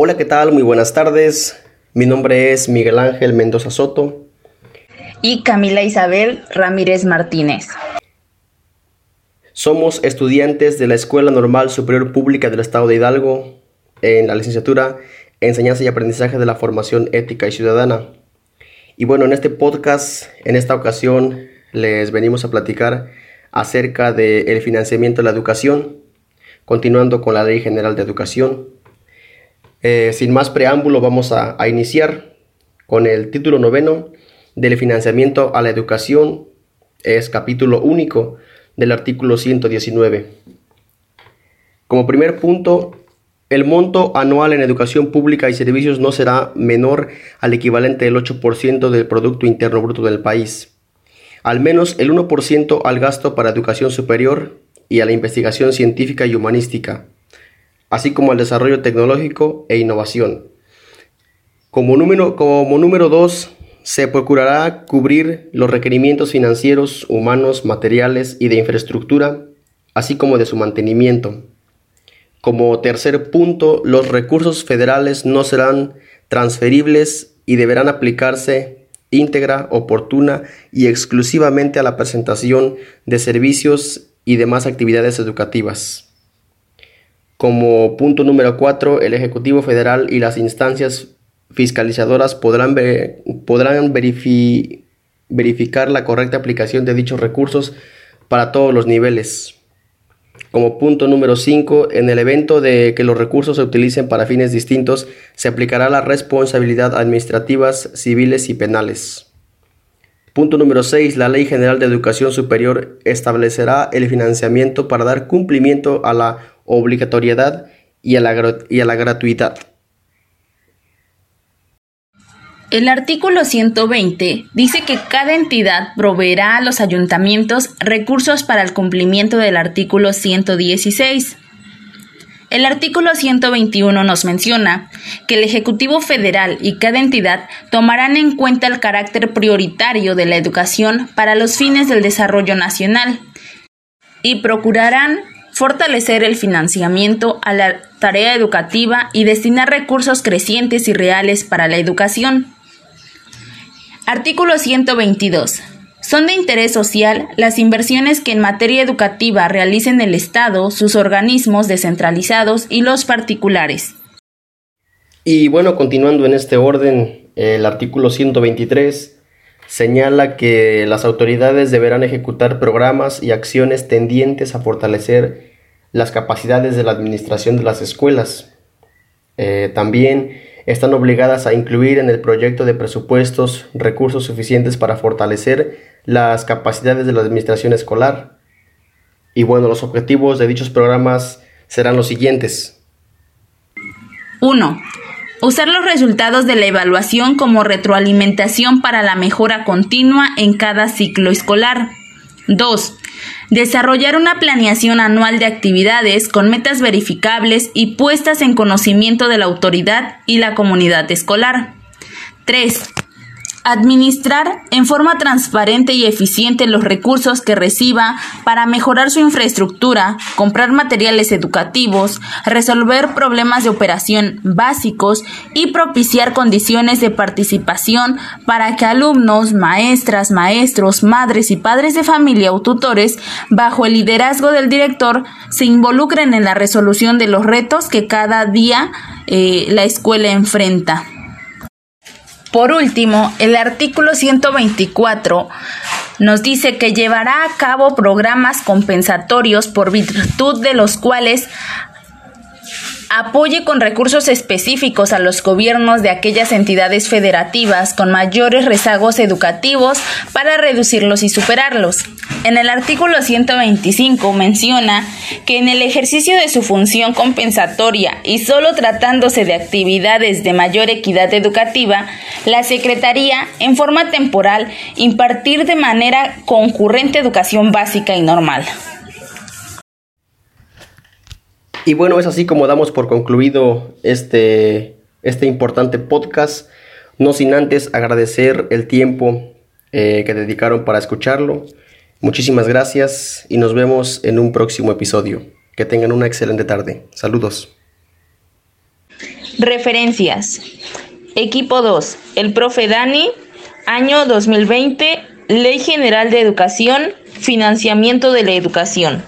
Hola, ¿qué tal? Muy buenas tardes. Mi nombre es Miguel Ángel Mendoza Soto. Y Camila Isabel Ramírez Martínez. Somos estudiantes de la Escuela Normal Superior Pública del Estado de Hidalgo en la licenciatura Enseñanza y Aprendizaje de la Formación Ética y Ciudadana. Y bueno, en este podcast, en esta ocasión, les venimos a platicar acerca del financiamiento de la educación, continuando con la Ley General de Educación. Eh, sin más preámbulo, vamos a, a iniciar con el título noveno del financiamiento a la educación. Es capítulo único del artículo 119. Como primer punto, el monto anual en educación pública y servicios no será menor al equivalente del 8% del Producto Interno Bruto del país. Al menos el 1% al gasto para educación superior y a la investigación científica y humanística así como al desarrollo tecnológico e innovación. Como número, como número dos, se procurará cubrir los requerimientos financieros, humanos, materiales y de infraestructura, así como de su mantenimiento. Como tercer punto, los recursos federales no serán transferibles y deberán aplicarse íntegra, oportuna y exclusivamente a la presentación de servicios y demás actividades educativas. Como punto número 4, el Ejecutivo Federal y las instancias fiscalizadoras podrán, podrán verificar la correcta aplicación de dichos recursos para todos los niveles. Como punto número 5, en el evento de que los recursos se utilicen para fines distintos, se aplicará la responsabilidad administrativas, civiles y penales. Punto número 6. La Ley General de Educación Superior establecerá el financiamiento para dar cumplimiento a la obligatoriedad y a la, y a la gratuidad. El artículo 120 dice que cada entidad proveerá a los ayuntamientos recursos para el cumplimiento del artículo 116. El artículo 121 nos menciona que el Ejecutivo Federal y cada entidad tomarán en cuenta el carácter prioritario de la educación para los fines del desarrollo nacional y procurarán fortalecer el financiamiento a la tarea educativa y destinar recursos crecientes y reales para la educación. Artículo 122. Son de interés social las inversiones que en materia educativa realicen el Estado, sus organismos descentralizados y los particulares. Y bueno, continuando en este orden, el artículo 123 señala que las autoridades deberán ejecutar programas y acciones tendientes a fortalecer las capacidades de la administración de las escuelas. Eh, también están obligadas a incluir en el proyecto de presupuestos recursos suficientes para fortalecer las capacidades de la administración escolar. Y bueno, los objetivos de dichos programas serán los siguientes. 1. Usar los resultados de la evaluación como retroalimentación para la mejora continua en cada ciclo escolar. 2. Desarrollar una planeación anual de actividades con metas verificables y puestas en conocimiento de la autoridad y la comunidad escolar. 3 administrar en forma transparente y eficiente los recursos que reciba para mejorar su infraestructura, comprar materiales educativos, resolver problemas de operación básicos y propiciar condiciones de participación para que alumnos, maestras, maestros, madres y padres de familia o tutores, bajo el liderazgo del director, se involucren en la resolución de los retos que cada día eh, la escuela enfrenta. Por último, el artículo 124 nos dice que llevará a cabo programas compensatorios por virtud de los cuales apoye con recursos específicos a los gobiernos de aquellas entidades federativas con mayores rezagos educativos para reducirlos y superarlos. En el artículo 125 menciona que en el ejercicio de su función compensatoria y solo tratándose de actividades de mayor equidad educativa, la Secretaría, en forma temporal, impartir de manera concurrente educación básica y normal. Y bueno, es así como damos por concluido este, este importante podcast, no sin antes agradecer el tiempo eh, que dedicaron para escucharlo. Muchísimas gracias y nos vemos en un próximo episodio. Que tengan una excelente tarde. Saludos. Referencias. Equipo 2. El profe Dani. Año 2020. Ley General de Educación. Financiamiento de la Educación.